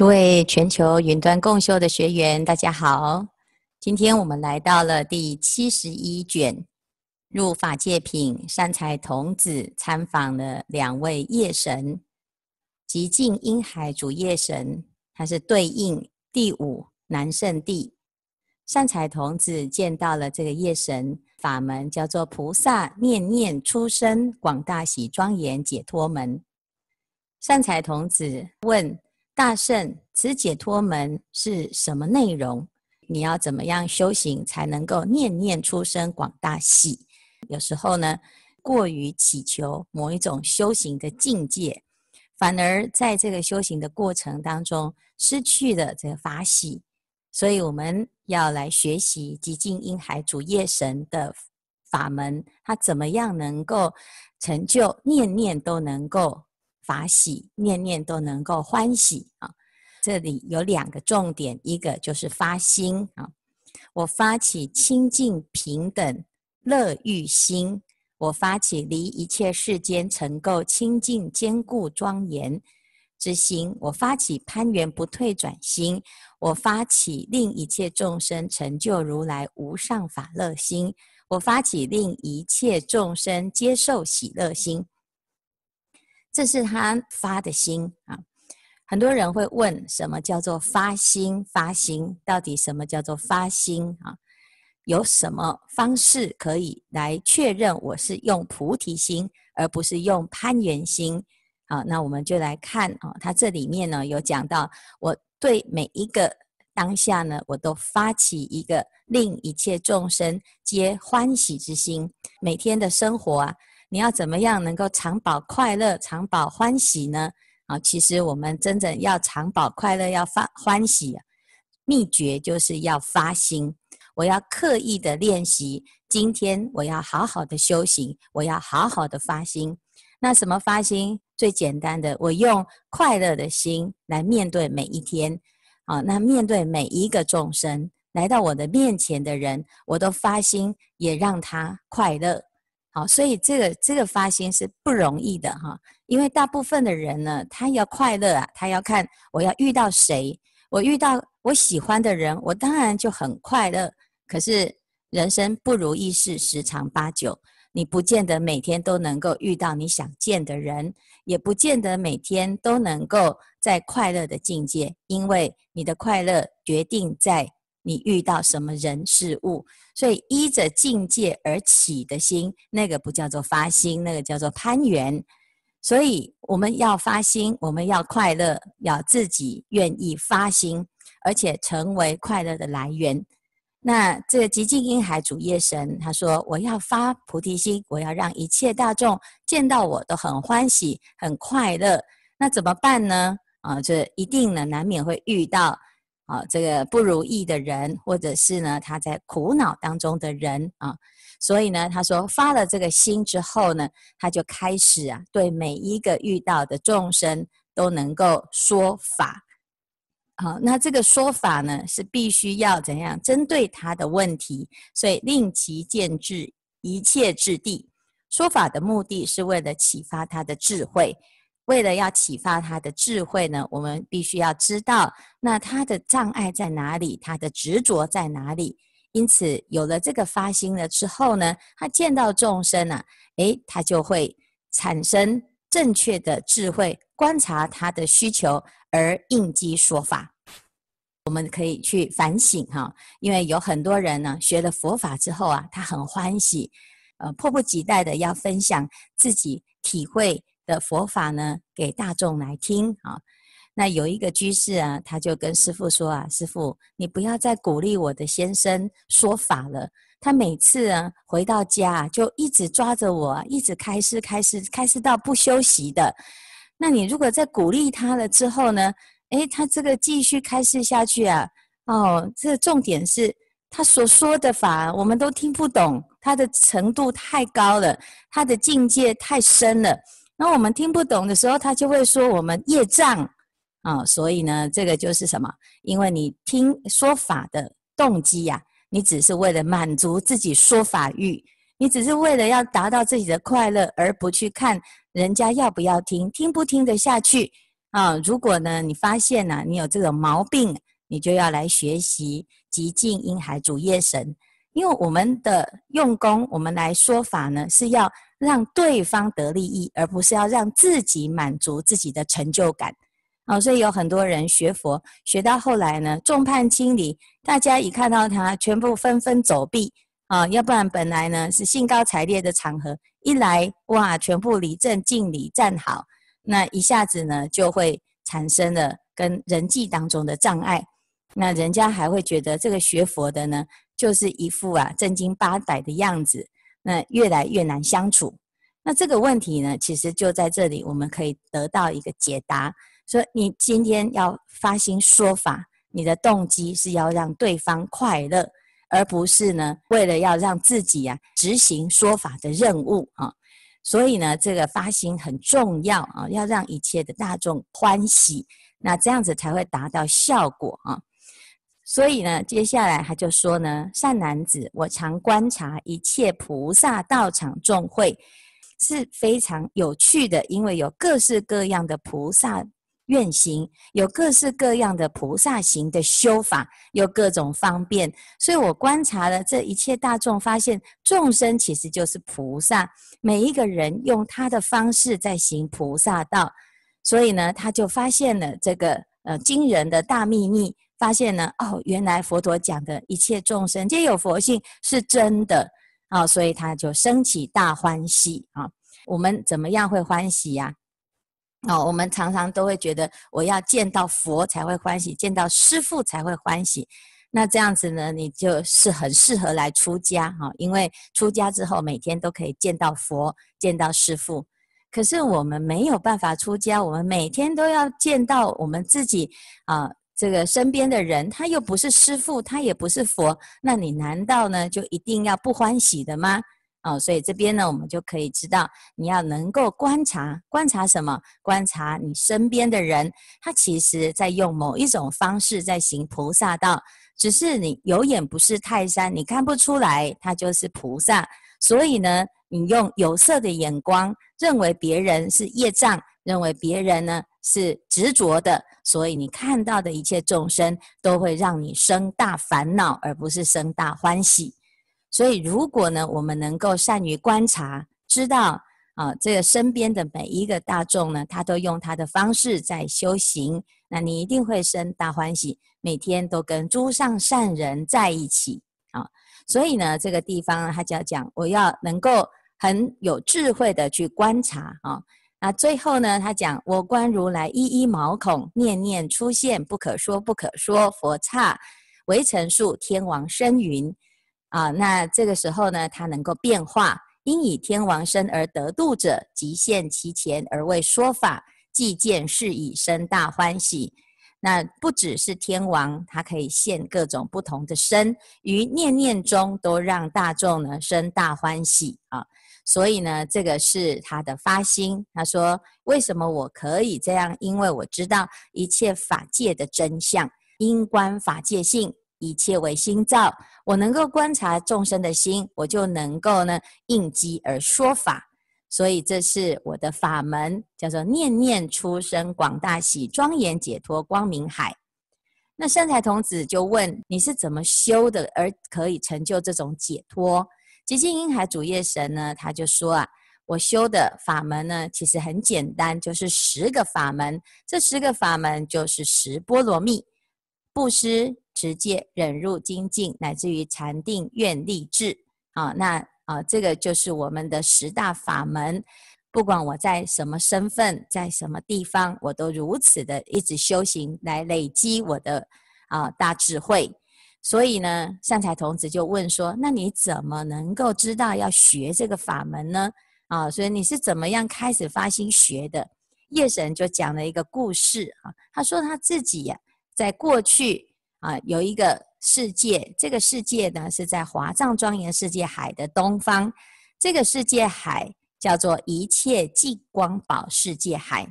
诸位全球云端共修的学员，大家好。今天我们来到了第七十一卷，入法界品，善财童子参访了两位夜神，极静因海主夜神，他是对应第五南圣地。善财童子见到了这个夜神法门，叫做菩萨念念出生广大喜庄严解脱门。善财童子问大圣：“此解脱门是什么内容？你要怎么样修行才能够念念出生广大喜？有时候呢，过于祈求某一种修行的境界，反而在这个修行的过程当中失去了这个法喜。”所以我们要来学习极静因海主夜神的法门，他怎么样能够成就念念都能够法喜，念念都能够欢喜啊？这里有两个重点，一个就是发心啊，我发起清净平等乐欲心，我发起离一切世间尘垢清净坚固庄严之心，我发起攀缘不退转心。我发起令一切众生成就如来无上法乐心，我发起令一切众生接受喜乐心，这是他发的心啊。很多人会问，什么叫做发心？发心到底什么叫做发心啊？有什么方式可以来确认我是用菩提心，而不是用攀缘心？好，那我们就来看啊，它这里面呢有讲到我。对每一个当下呢，我都发起一个令一切众生皆欢喜之心。每天的生活啊，你要怎么样能够常保快乐、常保欢喜呢？啊，其实我们真正要常保快乐、要发欢喜，秘诀就是要发心。我要刻意的练习，今天我要好好的修行，我要好好的发心。那什么发心？最简单的，我用快乐的心来面对每一天，啊，那面对每一个众生来到我的面前的人，我都发心也让他快乐，好，所以这个这个发心是不容易的哈，因为大部分的人呢，他要快乐啊，他要看我要遇到谁，我遇到我喜欢的人，我当然就很快乐。可是人生不如意事十常八九。你不见得每天都能够遇到你想见的人，也不见得每天都能够在快乐的境界，因为你的快乐决定在你遇到什么人事物。所以依着境界而起的心，那个不叫做发心，那个叫做攀缘。所以我们要发心，我们要快乐，要自己愿意发心，而且成为快乐的来源。那这个极静因海主夜神，他说：“我要发菩提心，我要让一切大众见到我都很欢喜、很快乐。那怎么办呢？啊，这一定呢，难免会遇到啊，这个不如意的人，或者是呢，他在苦恼当中的人啊。所以呢，他说发了这个心之后呢，他就开始啊，对每一个遇到的众生都能够说法。”好，那这个说法呢，是必须要怎样针对他的问题，所以令其见智一切智地。说法的目的是为了启发他的智慧，为了要启发他的智慧呢，我们必须要知道那他的障碍在哪里，他的执着在哪里。因此，有了这个发心了之后呢，他见到众生啊，诶，他就会产生正确的智慧，观察他的需求。而应机说法，我们可以去反省哈，因为有很多人呢学了佛法之后啊，他很欢喜，呃，迫不及待的要分享自己体会的佛法呢给大众来听啊。那有一个居士啊，他就跟师父说啊：“师父，你不要再鼓励我的先生说法了，他每次啊回到家就一直抓着我，一直开示开示开示到不休息的。”那你如果在鼓励他了之后呢？诶，他这个继续开示下去啊，哦，这重点是他所说的法我们都听不懂，他的程度太高了，他的境界太深了。那我们听不懂的时候，他就会说我们业障啊、所以呢，这个就是什么？因为你听说法的动机呀、啊，你只是为了满足自己说法欲。你只是为了要达到自己的快乐，而不去看人家要不要听，听不听得下去，啊，如果呢你发现呢、你有这个毛病，你就要来学习寂静音海主业神，因为我们的用功，我们来说法呢是要让对方得利益，而不是要让自己满足自己的成就感。哦，所以有很多人学佛学到后来呢，众叛亲离，大家一看到他，全部纷纷走避。啊，要不然本来呢是兴高采烈的场合，一来哇，全部离正敬礼站好，那一下子呢就会产生了跟人际当中的障碍，那人家还会觉得这个学佛的呢，就是一副啊正经八百的样子，那越来越难相处。那这个问题呢，其实就在这里，我们可以得到一个解答，说你今天要发心说法，你的动机是要让对方快乐。而不是呢，为了要让自己啊执行说法的任务啊，所以呢，这个发心很重要啊，要让一切的大众欢喜，那这样子才会达到效果啊。所以呢，接下来他就说呢，善男子，我常观察一切菩萨道场众会是非常有趣的，因为有各式各样的菩萨。愿行有各式各样的菩萨行的修法，有各种方便，所以我观察了这一切大众，发现众生其实就是菩萨，每一个人用他的方式在行菩萨道，所以呢，他就发现了这个呃惊人的大秘密，发现呢，哦，原来佛陀讲的一切众生皆有佛性是真的啊，哦，所以他就生起大欢喜啊。我们怎么样会欢喜呀？哦，我们常常都会觉得，我要见到佛才会欢喜，见到师父才会欢喜。那这样子呢，你就是很适合来出家哈，因为出家之后每天都可以见到佛，见到师父。可是我们没有办法出家，我们每天都要见到我们自己啊，这个身边的人，他又不是师父，他也不是佛，那你难道呢就一定要不欢喜的吗？哦，所以这边呢，我们就可以知道，你要能够观察，观察什么？观察你身边的人，他其实在用某一种方式在行菩萨道，只是你有眼不识泰山，你看不出来他就是菩萨。所以呢，你用有色的眼光认为别人是业障，认为别人呢是执着的，所以你看到的一切众生都会让你生大烦恼，而不是生大欢喜。所以，如果呢，我们能够善于观察，知道啊，这个身边的每一个大众呢，他都用他的方式在修行，那你一定会生大欢喜，每天都跟诸上善人在一起啊。所以呢，这个地方，他就要讲，我要能够很有智慧的去观察啊。那最后呢，他讲，我观如来一一毛孔，念念出现，不可说不可说，佛刹微尘数，天王身云。啊，那这个时候呢，他能够变化，因以天王身而得度者，即现其前而为说法，既见是已生大欢喜。那不只是天王，他可以现各种不同的身，于念念中都让大众呢生大欢喜啊。所以呢，这个是他的发心。他说：为什么我可以这样？因为我知道一切法界的真相，因观法界性。一切为心造，我能够观察众生的心，我就能够呢应机而说法。所以这是我的法门，叫做念念出生广大喜，庄严解脱光明海。那善财童子就问：你是怎么修的，而可以成就这种解脱？寂静音海主业神呢，他就说啊，我修的法门呢，其实很简单，就是十个法门。这十个法门就是十波罗蜜，布施。持戒、忍辱、精进，乃至于禅定、愿力、智，啊，那啊，这个就是我们的十大法门。不管我在什么身份，在什么地方，我都如此的一直修行，来累积我的啊大智慧。所以呢，善财童子就问说：“那你怎么能够知道要学这个法门呢？”啊，所以你是怎么样开始发心学的？叶神就讲了一个故事啊，他说他自己呀，在过去。啊，有一个世界，这个世界呢是在华藏庄严世界海的东方，这个世界海叫做一切净光宝世界海，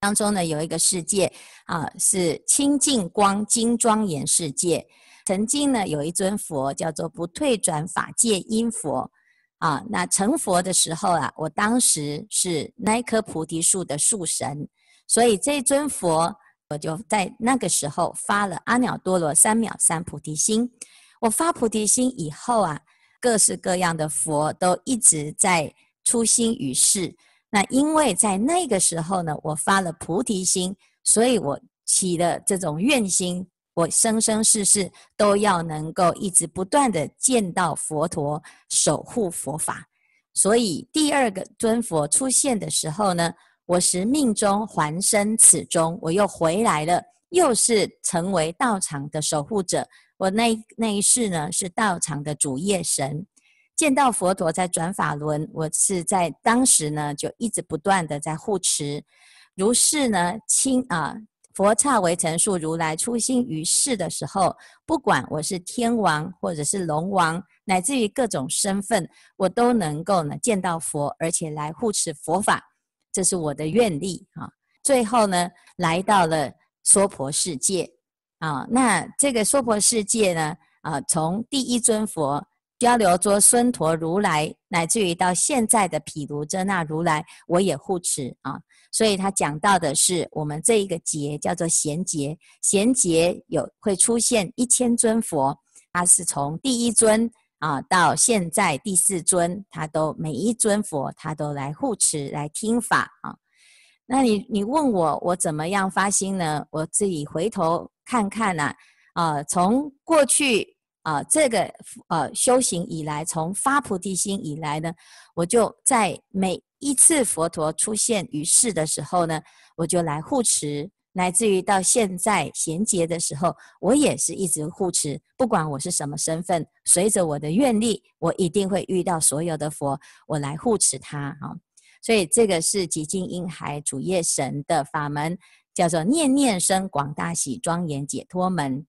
当中呢有一个世界啊是清净光金庄严世界，曾经呢有一尊佛叫做不退转法界因佛啊，那成佛的时候啊，我当时是那棵菩提树的树神。所以这尊佛，我就在那个时候发了阿耨多罗三藐三菩提心。我发菩提心以后啊，各式各样的佛都一直在出心于世。那因为在那个时候呢，我发了菩提心，所以我起了这种愿心，我生生世世都要能够一直不断的见到佛陀，守护佛法。所以第二个尊佛出现的时候呢，我是命中还生此中，我又回来了，又是成为道场的守护者。我那那一世呢，是道场的主业神，见到佛陀在转法轮，我是在当时呢，就一直不断的在护持。如是呢，亲啊，佛刹微尘数如来出心于世的时候，不管我是天王或者是龙王，乃至于各种身份，我都能够呢见到佛，而且来护持佛法。这是我的愿力啊！最后呢，来到了娑婆世界啊。那这个娑婆世界呢，啊，从第一尊佛迦楼卓孙陀如来，乃至于到现在的毗卢遮那如来，我也护持啊。所以他讲到的是我们这一个劫叫做贤劫，贤劫有会出现一千尊佛，他是从第一尊。啊，到现在第四尊，他都每一尊佛，他都来护持，来听法啊。那你你问我，我怎么样发心呢？我自己回头看看呐，啊，从过去啊这个呃修行以来，从发菩提心以来呢，我就在每一次佛陀出现于世的时候呢，我就来护持。乃至于到现在贤劫的时候，我也是一直护持，不管我是什么身份，随着我的愿力，我一定会遇到所有的佛，我来护持他啊。所以这个是极尽婴孩主业神的法门，叫做念念生广大喜庄严解脱门。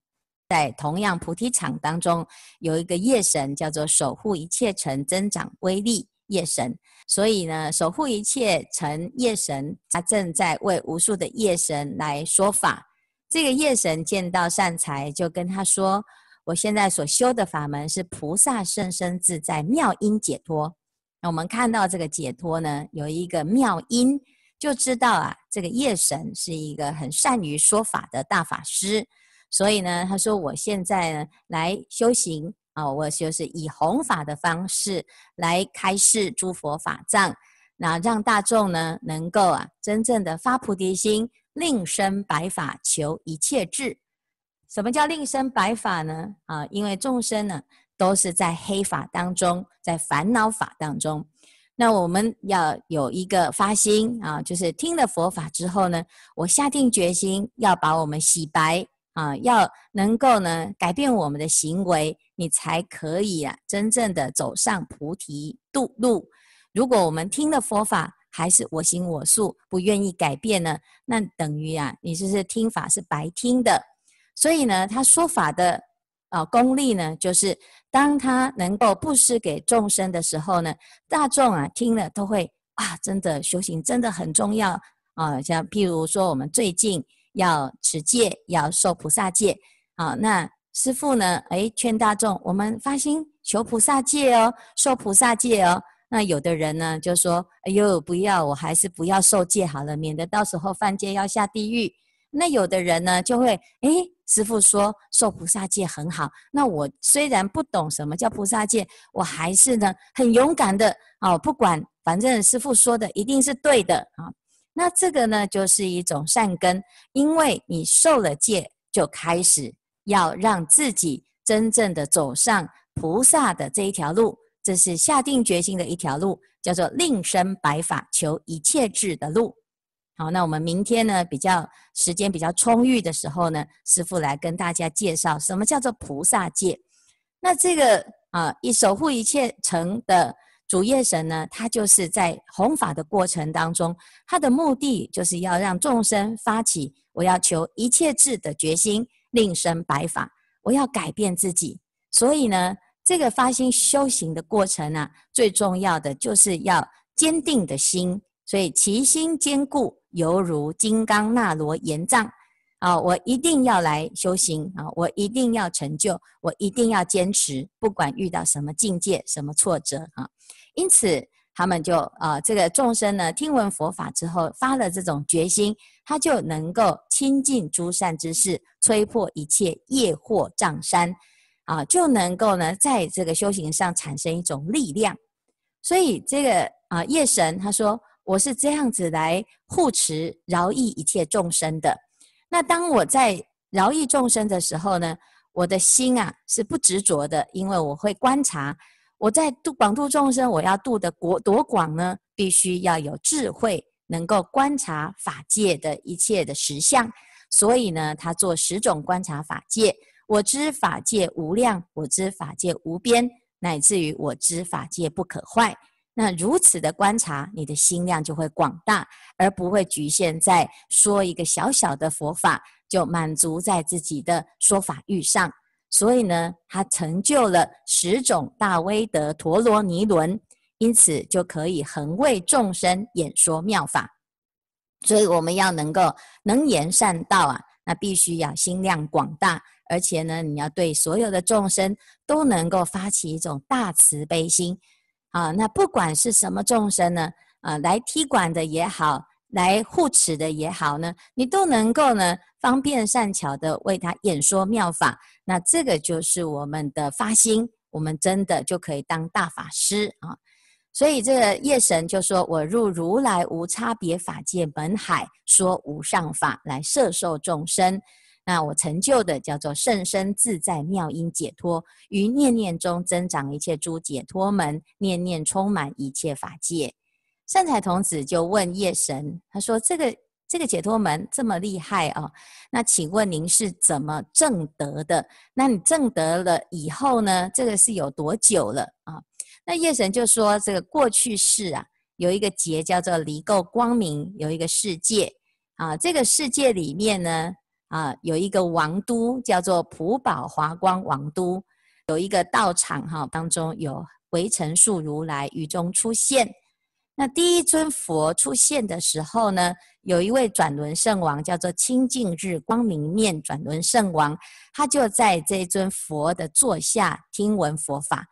在同样菩提场当中，有一个夜神叫做守护一切尘增长威力。夜神，所以呢，守护一切尘业神，他正在为无数的夜神来说法。这个夜神见到善财，就跟他说：“我现在所修的法门是菩萨甚深自在妙音解脱。”那我们看到这个解脱呢，有一个妙音，就知道啊，这个夜神是一个很善于说法的大法师。所以呢，他说：“我现在呢，来修行。”啊，我就是以弘法的方式来开示诸佛法藏，那让大众呢能够啊真正的发菩提心，令生白法求一切智。什么叫令生白法呢？啊，因为众生呢都是在黑法当中，在烦恼法当中。那我们要有一个发心啊，就是听了佛法之后呢，我下定决心要把我们洗白。啊，要能够呢改变我们的行为，你才可以啊真正的走上菩提度路。如果我们听了佛法还是我行我素，不愿意改变呢，那等于啊你就是听法是白听的。所以呢，他说法的啊功力呢，就是当他能够布施给众生的时候呢，大众啊听了都会啊真的修行真的很重要啊。像譬如说我们最近。要持戒，要受菩萨戒，好，那师父呢？哎，劝大众，我们发心求菩萨戒哦，受菩萨戒哦。那有的人呢，就说：“哎呦，不要，我还是不要受戒好了，免得到时候犯戒要下地狱。”那有的人呢，就会：“哎，师父说受菩萨戒很好，那我虽然不懂什么叫菩萨戒，我还是呢很勇敢的哦，不管，反正师父说的一定是对的啊。”那这个呢，就是一种善根，因为你受了戒，就开始要让自己真正的走上菩萨的这一条路，这是下定决心的一条路，叫做令生白法求一切智的路。好，那我们明天呢，比较时间比较充裕的时候呢，师父来跟大家介绍什么叫做菩萨戒。那这个啊，一守护一切成的。主业神呢，他就是在弘法的过程当中，他的目的就是要让众生发起我要求一切智的决心，令生白法，我要改变自己。所以呢，这个发心修行的过程呢、啊，最重要的就是要坚定的心。所以其心坚固，犹如金刚那罗延藏。啊，我一定要来修行啊！我一定要成就，我一定要坚持，不管遇到什么境界、什么挫折啊！因此，他们就啊、这个众生呢，听闻佛法之后，发了这种决心，他就能够亲近诸善知识，摧破一切业惑障山，啊，就能够呢，在这个修行上产生一种力量。所以这个啊，业神他说，我是这样子来护持饶益一切众生的。那当我在饶益众生的时候呢，我的心啊是不执着的，因为我会观察。我在度广度众生，我要度的国多广呢？必须要有智慧，能够观察法界的一切的实相。所以呢，他做十种观察法界。我知法界无量，我知法界无边，乃至于我知法界不可坏。那如此的观察，你的心量就会广大，而不会局限在说一个小小的佛法，就满足在自己的说法欲上。所以呢，他成就了十种大威德陀罗尼轮，因此就可以恒为众生演说妙法。所以我们要能够能言善道啊，那必须要心量广大，而且呢，你要对所有的众生都能够发起一种大慈悲心啊。那不管是什么众生呢，啊，来踢馆的也好。来护持的也好呢，你都能够呢方便善巧的为他演说妙法，那这个就是我们的发心，我们真的就可以当大法师啊。所以这个夜神就说：“我入如来无差别法界门海，说无上法来摄受众生。那我成就的叫做甚深自在妙音解脱，于念念中增长一切诸解脱门，念念充满一切法界。”善财童子就问叶神，他说：“这个这个解脱门这么厉害啊，那请问您是怎么证得的？那你证得了以后呢？这个是有多久了啊？”那叶神就说：“这个过去世啊，有一个劫叫做离垢光明，有一个世界啊，这个世界里面呢啊，有一个王都叫做普宝华光王都，有一个道场哈，当中有唯成数如来于中出现。”那第一尊佛出现的时候呢，有一位转轮圣王，叫做清净日光明面转轮圣王，他就在这尊佛的座下听闻佛法。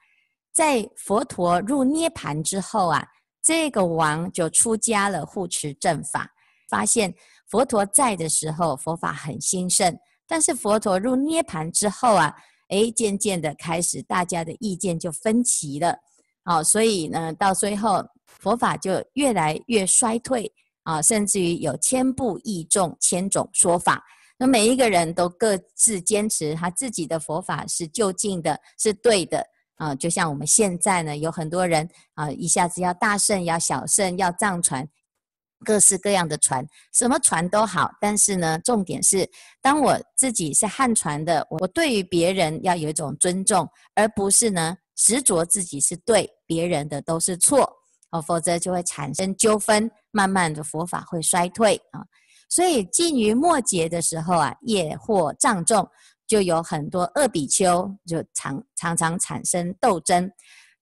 在佛陀入涅槃之后啊，这个王就出家了，护持正法。发现佛陀在的时候，佛法很兴盛，但是佛陀入涅槃之后啊，哎，渐渐的开始大家的意见就分歧了。好，所以呢，到最后。佛法就越来越衰退啊，甚至于有千部译众、千种说法。那每一个人都各自坚持他自己的佛法是究竟的，是对的啊。就像我们现在呢，有很多人啊，一下子要大圣，要小圣，要藏传，各式各样的传，什么传都好。但是呢，重点是，当我自己是汉传的，我对于别人要有一种尊重，而不是呢执着自己是对，别人的都是错。哦，否则就会产生纠纷，慢慢的佛法会衰退啊。所以近于末劫的时候啊，业惑障重，就有很多恶比丘就常常常产生斗争。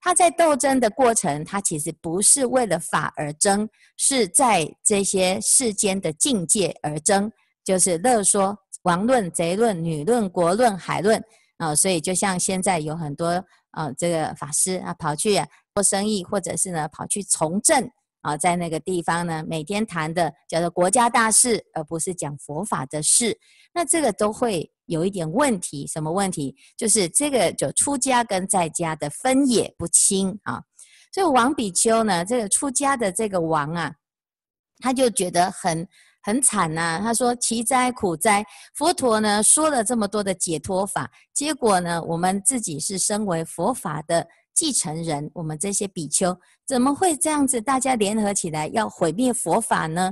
他在斗争的过程，他其实不是为了法而争，是在这些世间的境界而争，就是乐说王论、贼论、女论、国论、海论啊。所以就像现在有很多啊，这个法师啊跑去啊。做生意，或者是呢跑去从政啊，在那个地方呢，每天谈的叫做国家大事，而不是讲佛法的事。那这个都会有一点问题，什么问题？就是这个就出家跟在家的分野不清啊。所以王比丘呢，这个出家的这个王啊，他就觉得很很惨呐、他说：奇哉苦哉！佛陀呢说了这么多的解脱法，结果呢，我们自己是身为佛法的。继承人，我们这些比丘怎么会这样子？大家联合起来要毁灭佛法呢？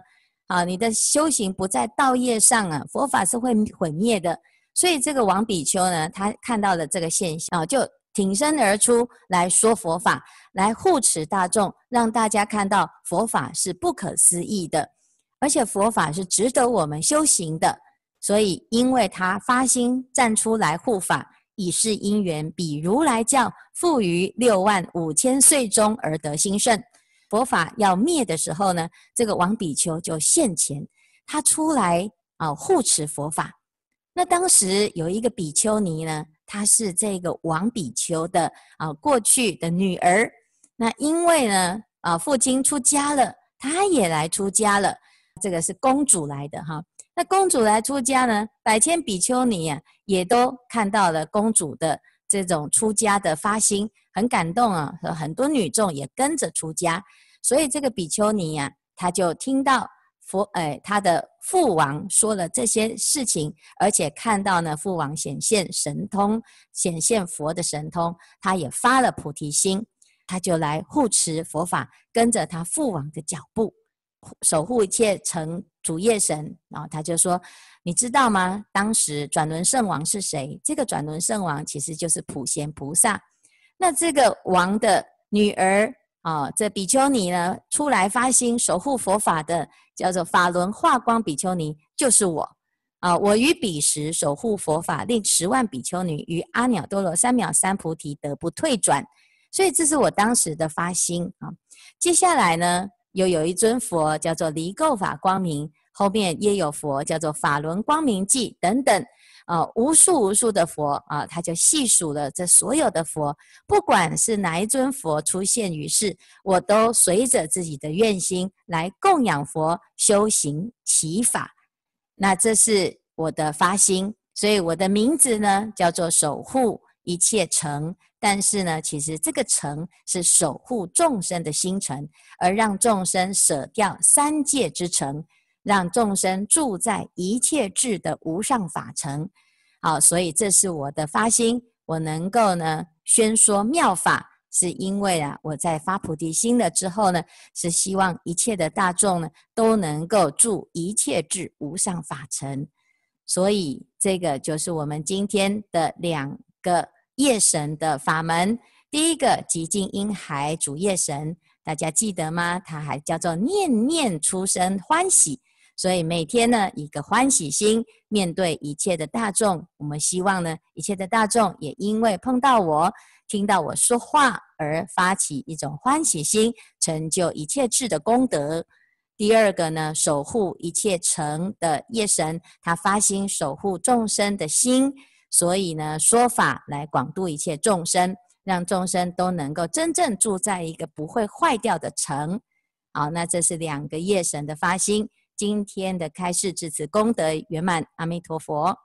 啊，你的修行不在道业上啊，佛法是会毁灭的。所以这个王比丘呢，他看到了这个现象啊，就挺身而出来说佛法，来护持大众，让大家看到佛法是不可思议的，而且佛法是值得我们修行的。所以，因为他发心站出来护法。以是因缘，比如来教复于六万五千岁中而得兴盛。佛法要灭的时候呢，这个王比丘就现前，他出来啊护持佛法。那当时有一个比丘尼呢，她是这个王比丘的啊过去的女儿。那因为呢啊，父亲出家了，他也来出家了。这个是公主来的哈。那公主来出家呢，百千比丘尼啊，也都看到了公主的这种出家的发心，很感动啊。和很多女众也跟着出家，所以这个比丘尼呀、啊，她就听到佛哎，她的父王说了这些事情，而且看到呢，父王显现神通，显现佛的神通，她也发了菩提心，她就来护持佛法，跟着她父王的脚步，守护一切成。主业神，然后他就说：“你知道吗？当时转轮圣王是谁？这个转轮圣王其实就是普贤菩萨。那这个王的女儿啊，这比丘尼呢，出来发心守护佛法的，叫做法轮化光比丘尼，就是我啊！我于彼时守护佛法，令十万比丘尼于阿耨多罗三藐三菩提得不退转。所以这是我当时的发心啊。接下来呢？”又有一尊佛叫做离垢法光明，后面也有佛叫做法轮光明记等等，啊，无数无数的佛啊，他就细数了这所有的佛，不管是哪一尊佛出现于世，我都随着自己的愿心来供养佛，修行祈法。那这是我的发心，所以我的名字呢叫做守护一切成。但是呢，其实这个城是守护众生的心城，而让众生舍掉三界之城，让众生住在一切智的无上法城。好，所以这是我的发心，我能够呢宣说妙法，是因为啊，我在发菩提心了之后呢，是希望一切的大众呢都能够住一切智无上法城。所以这个就是我们今天的两个。夜神的法门，第一个寂静婴孩主夜神，大家记得吗？它还叫做念念出生欢喜，所以每天呢，一个欢喜心面对一切的大众，我们希望呢，一切的大众也因为碰到我，听到我说话而发起一种欢喜心，成就一切智的功德。第二个呢，守护一切成的夜神，他发心守护众生的心。所以呢，说法来广度一切众生，让众生都能够真正住在一个不会坏掉的城。好，那这是两个业神的发心。今天的开示至此功德圆满，阿弥陀佛。